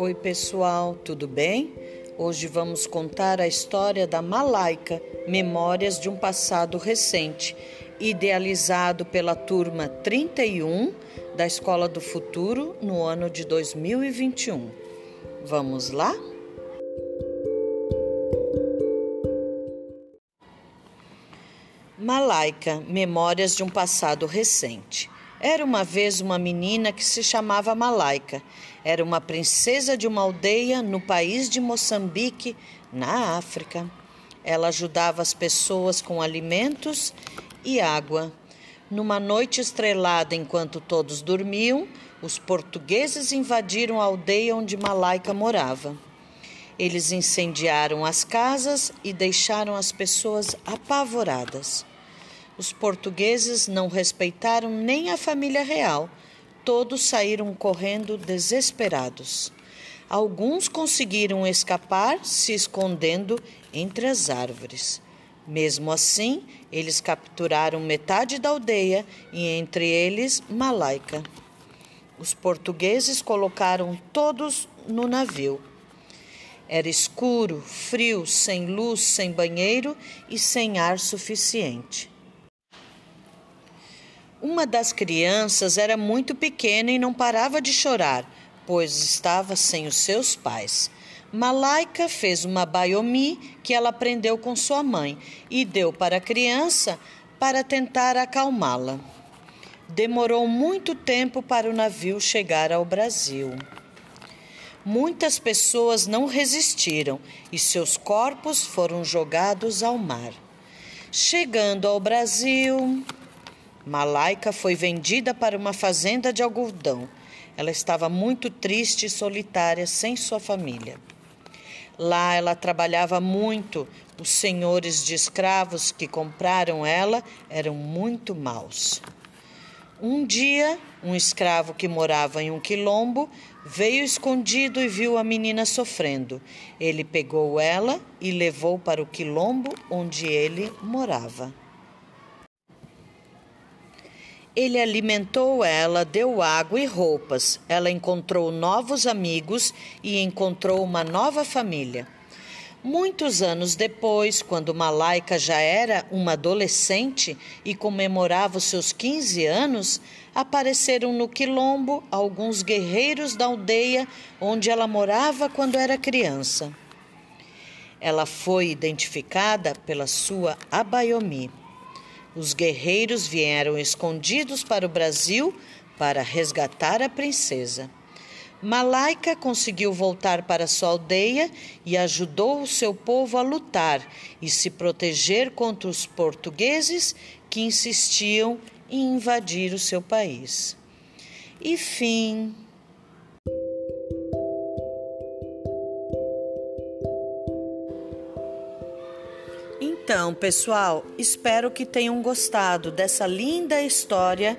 Oi, pessoal, tudo bem? Hoje vamos contar a história da Malaica, Memórias de um Passado Recente, idealizado pela turma 31 da Escola do Futuro no ano de 2021. Vamos lá? Malaica, Memórias de um Passado Recente. Era uma vez uma menina que se chamava Malaica. Era uma princesa de uma aldeia no país de Moçambique, na África. Ela ajudava as pessoas com alimentos e água. Numa noite estrelada, enquanto todos dormiam, os portugueses invadiram a aldeia onde Malaica morava. Eles incendiaram as casas e deixaram as pessoas apavoradas. Os portugueses não respeitaram nem a família real. Todos saíram correndo desesperados. Alguns conseguiram escapar se escondendo entre as árvores. Mesmo assim, eles capturaram metade da aldeia e entre eles Malaica. Os portugueses colocaram todos no navio. Era escuro, frio, sem luz, sem banheiro e sem ar suficiente. Uma das crianças era muito pequena e não parava de chorar, pois estava sem os seus pais. Malaika fez uma baiomi que ela aprendeu com sua mãe e deu para a criança para tentar acalmá-la. Demorou muito tempo para o navio chegar ao Brasil. Muitas pessoas não resistiram e seus corpos foram jogados ao mar. Chegando ao Brasil, Malaika foi vendida para uma fazenda de algodão. Ela estava muito triste e solitária, sem sua família. Lá ela trabalhava muito. Os senhores de escravos que compraram ela eram muito maus. Um dia, um escravo que morava em um quilombo veio escondido e viu a menina sofrendo. Ele pegou ela e levou para o quilombo onde ele morava. Ele alimentou ela, deu água e roupas. Ela encontrou novos amigos e encontrou uma nova família. Muitos anos depois, quando Malaika já era uma adolescente e comemorava os seus 15 anos, apareceram no quilombo alguns guerreiros da aldeia onde ela morava quando era criança. Ela foi identificada pela sua abaiomi. Os guerreiros vieram escondidos para o Brasil para resgatar a princesa. Malaika conseguiu voltar para sua aldeia e ajudou o seu povo a lutar e se proteger contra os portugueses que insistiam em invadir o seu país. E fim. Então, pessoal, espero que tenham gostado dessa linda história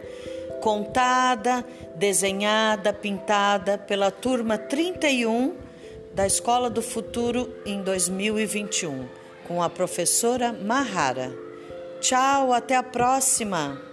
contada, desenhada, pintada pela turma 31 da Escola do Futuro em 2021, com a professora Mahara. Tchau, até a próxima!